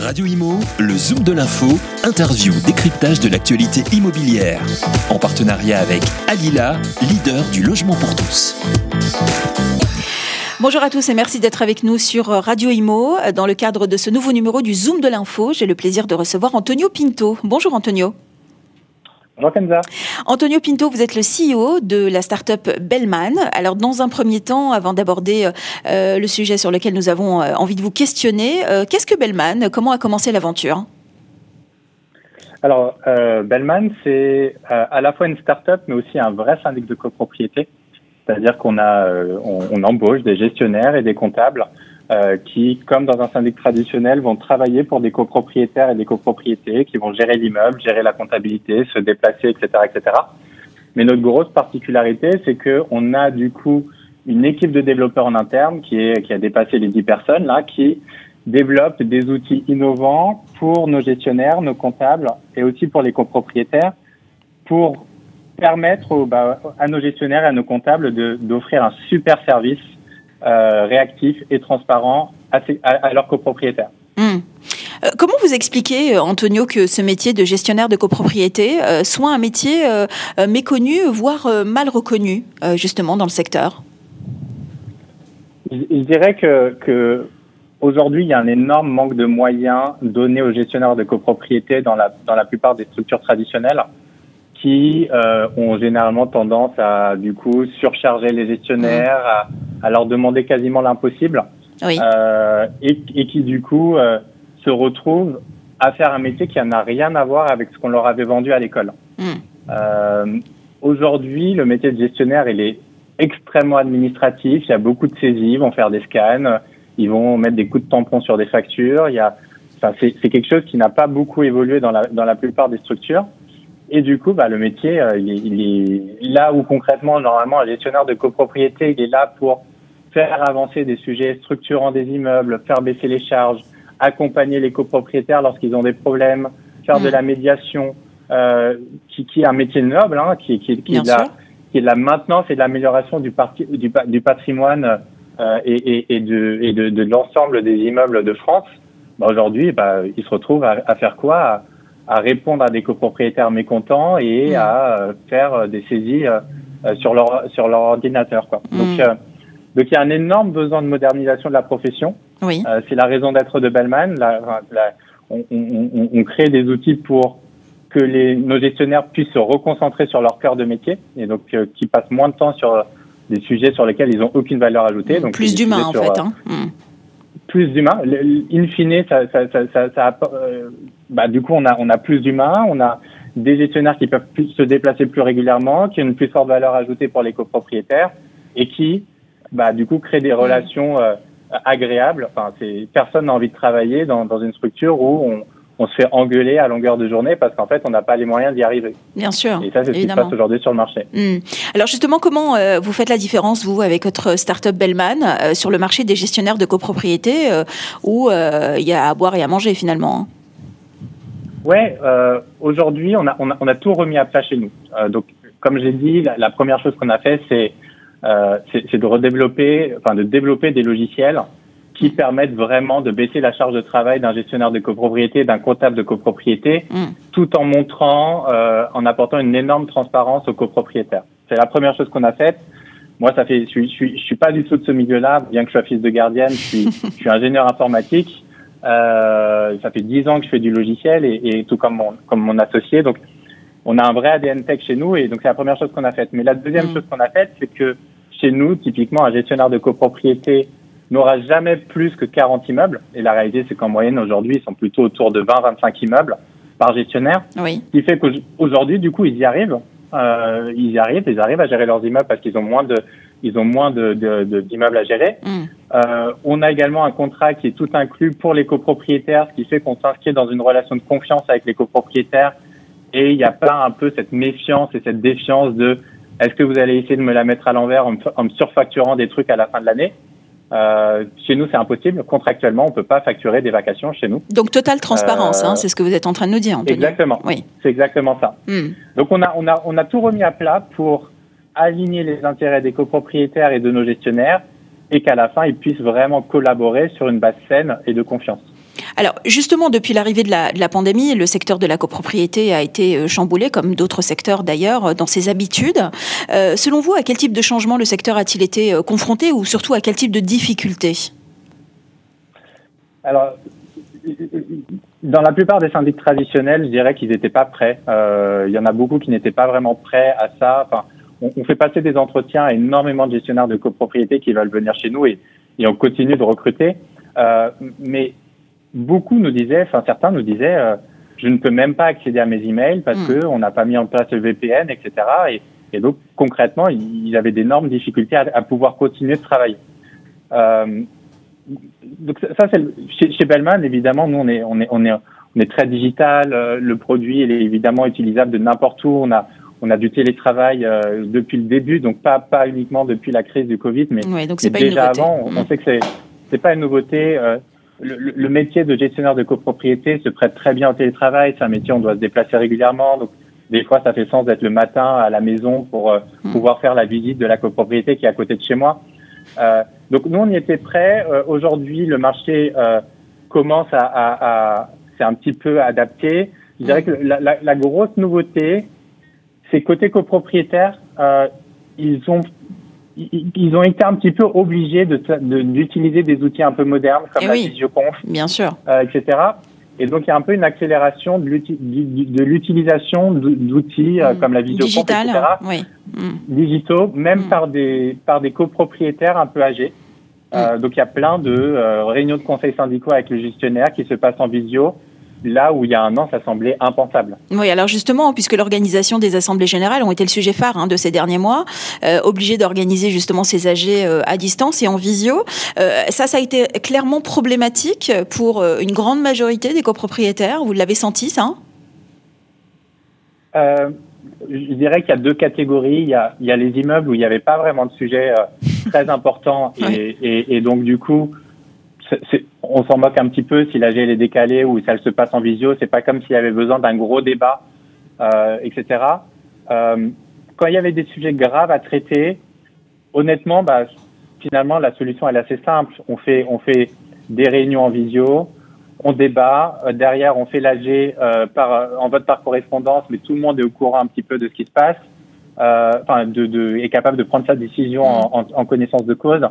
Radio Imo, le Zoom de l'info, interview, décryptage de l'actualité immobilière. En partenariat avec Alila, leader du logement pour tous. Bonjour à tous et merci d'être avec nous sur Radio Imo. Dans le cadre de ce nouveau numéro du Zoom de l'info, j'ai le plaisir de recevoir Antonio Pinto. Bonjour Antonio. Bonjour Kenza. Antonio Pinto, vous êtes le CEO de la start-up Bellman. Alors, dans un premier temps, avant d'aborder euh, le sujet sur lequel nous avons euh, envie de vous questionner, euh, qu'est-ce que Bellman? Comment a commencé l'aventure? Alors, Bellman, c'est à la fois une start-up, mais aussi un vrai syndic de copropriété. C'est-à-dire qu'on a, on, on, embauche des gestionnaires et des comptables euh, qui, comme dans un syndic traditionnel, vont travailler pour des copropriétaires et des copropriétés, qui vont gérer l'immeuble, gérer la comptabilité, se déplacer, etc., etc. Mais notre grosse particularité, c'est que on a du coup une équipe de développeurs en interne qui est qui a dépassé les 10 personnes là, qui développe des outils innovants pour nos gestionnaires, nos comptables et aussi pour les copropriétaires, pour permettre bah, à nos gestionnaires et à nos comptables d'offrir un super service euh, réactifs et transparents à, à, leurs copropriétaires. Hmm. Euh, comment vous expliquez, euh, Antonio, que ce métier de gestionnaire de copropriété soit un métier méconnu, voire mal reconnu, justement, dans le secteur? Je, dirais que, que aujourd'hui, il y a un énorme manque de moyens donnés aux gestionnaires de copropriété dans la, dans la plupart des structures traditionnelles qui ont généralement tendance à, du coup, surcharger les gestionnaires, à leur demander quasiment l'impossible, euh, et, et, qui du coup euh, se retrouvent à faire un métier qui n'a rien à voir avec ce qu'on leur avait vendu à l'école. Hmm. Euh, Aujourd'hui, le métier de gestionnaire, il est extrêmement administratif. Il y a beaucoup de saisies, ils vont faire des scans, ils vont mettre des coups de tampon sur des factures. Il y a, enfin, c'est quelque chose qui n'a pas beaucoup évolué dans la, dans la plupart des structures. Et du coup, bah, le métier, euh, il, est, il, est, là où concrètement, normalement, un gestionnaire de copropriété, il est là pour faire avancer des sujets structurants des immeubles, faire baisser les charges, accompagner les copropriétaires lorsqu'ils ont des problèmes, faire de mm. la médiation, euh, qui, qui, est un métier noble, hein, qui, qui, qui, est de la, qui est de la maintenance et de l'amélioration du, du, du, patrimoine euh, et, et, et, de, et de, de l'ensemble des immeubles de France. Bah, Aujourd'hui, bah, ils se retrouvent à, à faire quoi? À, à, répondre à des copropriétaires mécontents et mm. à euh, faire des saisies euh, sur leur sur leur ordinateur. Quoi. Donc donc il y a un énorme besoin de modernisation de la profession. Oui. Euh, c'est la raison d'être de Bellman. La, la, on, on, on, crée des outils pour que les, nos gestionnaires puissent se reconcentrer sur leur cœur de métier et donc euh, qui passent moins de temps sur des sujets sur lesquels ils n'ont aucune valeur ajoutée. Donc plus d'humain en fait. Hein. Euh. Plus d'humain. In fine, ça, ça, ça, ça euh, bah, du coup, on a, on a plus d'humains, on a des gestionnaires qui peuvent plus se déplacer plus régulièrement, qui ont une plus forte valeur ajoutée pour les copropriétaires et qui bah, du coup, créer des relations euh, agréables. Enfin, c'est personne n'a envie de travailler dans, dans une structure où on, on se fait engueuler à longueur de journée parce qu'en fait, on n'a pas les moyens d'y arriver. Bien sûr. Et ça, c'est ce qui se passe aujourd'hui sur le marché. Hmm. Alors justement, comment euh, vous faites la différence, vous, avec votre start-up Bellman, euh, sur le marché des gestionnaires de copropriété, euh, où il y a à boire et à manger finalement hein? Ouais, aujourd'hui, on a, on, a, on a tout remis à plat chez nous. donc, comme j'ai dit, la, la, première chose qu'on a fait, c'est c'est de redévelopper, enfin de développer des logiciels qui permettent vraiment de baisser la charge de travail d'un gestionnaire de copropriété, d'un comptable de copropriété, mm. tout en montrant, euh, en apportant une énorme transparence aux copropriétaires. C'est la première chose qu'on a faite. Moi, ça fait, je suis, je suis, je suis pas du tout de ce milieu-là, bien que je sois fils de gardienne, je suis, je suis ingénieur informatique. Euh, ça fait dix ans que je fais du logiciel et, et, tout comme mon, comme mon associé. Donc, on a un vrai ADN tech chez nous et donc c'est la première chose qu'on a faite. Mais la deuxième mm. chose qu'on a faite, c'est que chez nous, typiquement, un gestionnaire de copropriété n'aura jamais plus que 40 immeubles. Et la réalité, c'est qu'en moyenne, aujourd'hui, ils sont plutôt autour de 20-25 immeubles par gestionnaire. Oui. Ce qui fait qu'aujourd'hui, du coup, ils y arrivent. Euh, ils y arrivent, ils arrivent à gérer leurs immeubles parce qu'ils ont moins de, ils ont moins de, d'immeubles à gérer. Mm. Euh, on a également un contrat qui est tout inclus pour les copropriétaires, ce qui fait qu'on s'inscrit dans une relation de confiance avec les copropriétaires et il n'y a pas un peu cette méfiance et cette défiance de est-ce que vous allez essayer de me la mettre à l'envers en, me surfacturant des trucs à la fin de l'année? Euh, chez nous, c'est impossible. Contractuellement, on peut pas facturer des vacations chez nous. Donc, totale transparence, hein, euh, c'est ce que vous êtes en train de nous dire. Exactement. Oui. C'est exactement ça. Hmm. Donc, on a, on, a, on a tout remis à plat pour aligner les intérêts des copropriétaires et de nos gestionnaires et qu'à la fin, ils puissent vraiment collaborer sur une base saine et de confiance. Alors justement, depuis l'arrivée de la, pandémie, le secteur de la copropriété a été euh, chamboulé, comme d'autres secteurs d'ailleurs, dans ses habitudes. Euh, selon vous, à quel type de changement le secteur a-t-il été euh, confronté ou surtout à quel type de difficultés? Alors, dans la plupart des syndics traditionnels, je dirais qu'ils n'étaient pas prêts. Euh, il y en a beaucoup qui n'étaient pas vraiment prêts à ça. Enfin, on, fait passer des entretiens à énormément de gestionnaires de copropriété qui veulent venir chez nous et, on continue de recruter. Euh, mais beaucoup nous disaient, enfin certains nous disaient, euh, je ne peux même pas accéder à mes emails parce mmh. que on n'a pas mis en place le VPN, etc. Et, et donc concrètement, ils avaient d'énormes difficultés à, à, pouvoir continuer de travailler. Euh, donc ça, c'est chez, chez Bellman, évidemment, nous on est on est on est on est très digital. Euh, le produit il est évidemment utilisable de n'importe où. On a on a du télétravail euh, depuis le début, donc pas pas uniquement depuis la crise du Covid, mais, ouais, donc mais pas déjà une avant. On, on sait que c'est c'est pas une nouveauté. Le, le, métier de gestionnaire de copropriété se prête très bien au télétravail. C'est un métier où on doit se déplacer régulièrement, donc des fois ça fait sens d'être le matin à la maison pour euh, mmh. pouvoir faire la visite de la copropriété qui est à côté de chez moi. Euh, donc nous, on y était prêts. Euh, Aujourd'hui, le marché commence à, à, à c'est un petit peu adapté. Je dirais que la, la, la grosse nouveauté, c'est côté copropriétaire, ils ont ils ont été un petit peu obligés d'utiliser de, de, des outils un peu modernes comme Et la oui, visioconf, bien sûr, euh, etc. Et donc il y a un peu une accélération de l'utilisation d'outils euh, comme la visioconf, Digital, etc. Oui. Mm. Digitaux, même mm. par des par des copropriétaires un peu âgés. Mm. Euh, donc il y a plein de euh, réunions de conseils syndicaux avec le gestionnaire qui se passent en visio là où il y a un an, ça semblait impensable. Oui, alors justement, puisque l'organisation des assemblées générales ont été le sujet phare hein, de ces derniers mois, euh, obligé d'organiser justement ces AG euh, à distance et en visio, euh, ça, ça a été clairement problématique pour euh, une grande majorité des copropriétaires. Vous l'avez senti, ça euh, Je dirais qu'il y a deux catégories. Il y a, il y a, les immeubles où il n'y avait pas vraiment de sujet très important et, Ouais. et, et, donc du coup, c'est- on s'en moque un petit peu si la est décalée ou elle se passe en visio. C'est pas comme s'il y avait besoin d'un gros débat, euh, etc. Euh, quand il y avait des sujets graves à traiter, honnêtement, bah, finalement, la solution est assez simple. On fait, des réunions en visio, on débat. Euh, derrière, on fait l'AG par, en vote par correspondance, mais tout le monde est au courant un petit peu de ce qui se passe. Enfin, est capable de prendre sa décision en connaissance de cause.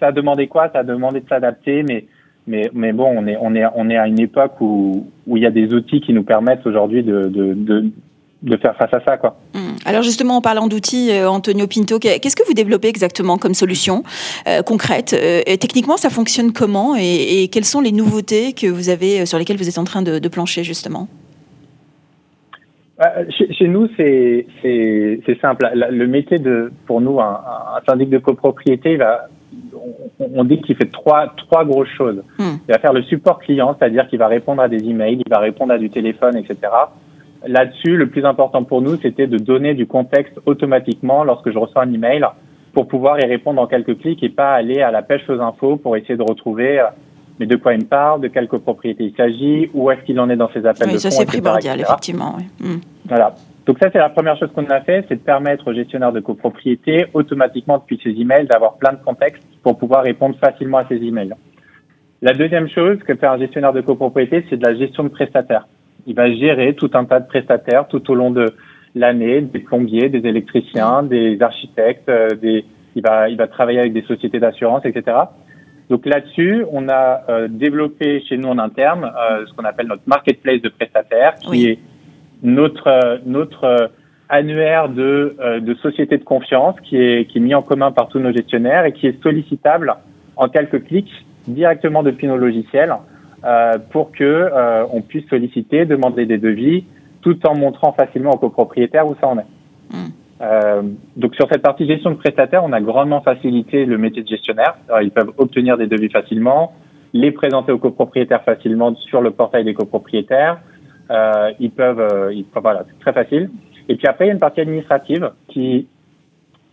Ça a demandé quoi Ça a demandé de s'adapter, mais mais mais bon, on est on est on est à une époque où où il y a des outils qui nous permettent aujourd'hui de, de de de faire face à ça, quoi. Alors justement, en parlant d'outils, euh, Antonio Pinto, qu'est-ce que vous développez exactement comme solution euh, concrète euh, et Techniquement, ça fonctionne comment et, et, quelles sont les nouveautés que vous avez sur lesquelles vous êtes en train de, de plancher justement? Euh, chez, chez, nous, c'est c'est simple. Le métier de, pour nous, un, un syndic de copropriété, il va, on, on dit qu'il fait trois trois grosses choses. Hmm. Il va faire le support client, c'est-à-dire qu'il va répondre à des emails, il va répondre à du téléphone, etc. Là-dessus, le plus important pour nous, c'était de donner du contexte automatiquement lorsque je reçois un email pour pouvoir y répondre en quelques clics et pas aller à la pêche aux infos pour essayer de retrouver euh, mais de quoi il me parle, de quelle copropriété il s'agit, où est-ce qu'il en est dans ses appels oui, de ça c'est primordial, etc. effectivement. Oui. Mm. Voilà. Donc ça, c'est la première chose qu'on a fait, c'est de permettre aux gestionnaires de copropriété, automatiquement depuis ses emails, d'avoir plein de contextes pour pouvoir répondre facilement à ces emails. La deuxième chose que fait un gestionnaire de copropriété, c'est de la gestion de prestataires. Il va gérer tout un tas de prestataires tout au long de l'année, des plombiers, des électriciens, des architectes, euh, des, il va, il va travailler avec des sociétés d'assurance, etc. Donc là-dessus, on a euh, développé chez nous en interne euh, ce qu'on appelle notre marketplace de prestataires, qui Oui. est notre euh, notre euh, annuaire de, euh, de sociétés de confiance qui est, qui est mis en commun par tous nos gestionnaires et qui est sollicitable en quelques clics directement depuis nos logiciels euh, pour que euh, on puisse solliciter, demander des devis, tout en montrant facilement aux copropriétaires où ça en est. Mm. Euh, donc sur cette partie gestion de prestataires, on a grandement facilité le métier de gestionnaire. Alors, ils peuvent obtenir des devis facilement, les présenter aux copropriétaires facilement sur le portail des copropriétaires. Euh, ils peuvent, euh, ils, voilà, c'est très facile. Et puis après, il y a une partie administrative qui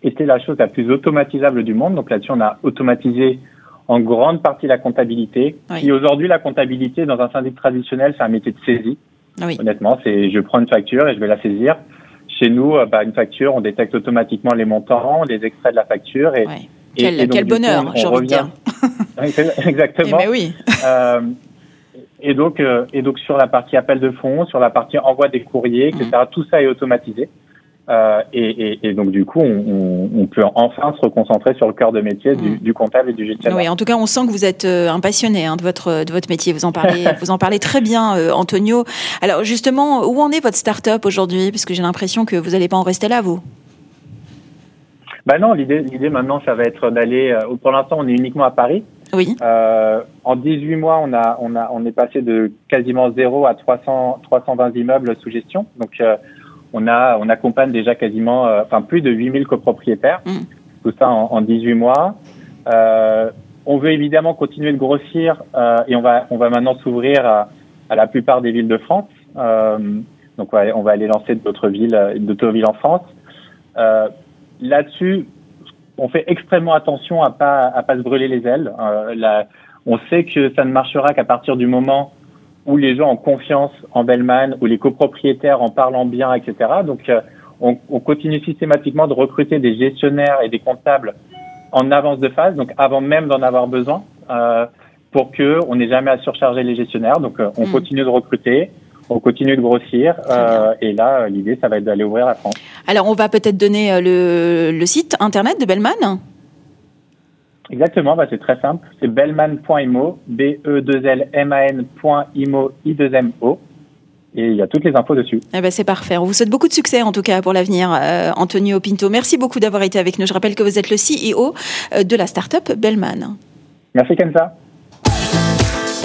était la chose la plus automatisable du monde. Donc là-dessus, on a automatisé en grande partie la comptabilité. Oui. Qui aujourd'hui, la comptabilité dans un syndic traditionnel, c'est un métier de saisie. Oui. Honnêtement, c'est je prends une facture et je vais la saisir. Chez nous, euh, bah, une facture, on détecte automatiquement les montants, les extraits de la facture et, Ouais. et- Quel, et donc, quel du coup, bonheur, on- on j'ai envie de dire. Exactement. Eh ben oui. Euh, et donc, euh, et donc sur la partie appel de fonds, sur la partie envoi des courriers, etc. Mm. Tout ça est automatisé. Euh, et, et, et donc du coup, on, peut enfin se reconcentrer sur le cœur de métier du, Mm. du comptable et du gestionnaire. Oui, en tout cas, on sent que vous êtes euh, un passionné hein, de votre de votre métier. Vous en parlez, vous en parlez très bien, euh, Antonio. Alors justement, où en est votre start-up aujourd'hui? Parce que j'ai l'impression que vous n'allez pas en rester là, vous. Bah non, l'idée, l'idée maintenant, ça va être d'aller. euh, pour l'instant, on est uniquement à Paris. Oui. Euh, en 18 mois, on a, on a, on est passé de quasiment zéro à 300, 320 immeubles sous gestion. Donc, euh, on a, on accompagne déjà quasiment, euh, enfin plus de 8000 copropriétaires. Mm. Tout ça en, en 18 mois. On veut évidemment continuer de grossir et on va, on va maintenant s'ouvrir à, à la plupart des villes de France. Donc, on va, on va aller lancer d'autres villes, d'autres villes en France. Là-dessus, on fait extrêmement attention à pas à pas se brûler les ailes. Euh, la- on sait que ça ne marchera qu'à partir du moment où les gens ont confiance en Bellman, où les copropriétaires en parlent bien, etc. Donc, euh, on, on continue systématiquement de recruter des gestionnaires et des comptables en avance de phase, donc avant même d'en avoir besoin, euh, pour que on n'ait jamais à surcharger les gestionnaires. Donc, euh, on Mm. continue de recruter, on continue de grossir, euh, et là, l'idée, ça va être d'aller ouvrir la France. Alors, on va peut-être donner euh, le, le site internet de Bellman. Exactement, bah c'est très simple. C'est bellman.imo, B-E-2-L-M-A-N.imo, I-2-M-O. Et il y a toutes les infos dessus. Eh ben, c'est parfait. On vous souhaite beaucoup de succès, en tout cas, pour l'avenir, euh, Antonio Pinto. Merci beaucoup d'avoir été avec nous. Je rappelle que vous êtes le CEO euh, de la start-up Bellman. Merci Kenza.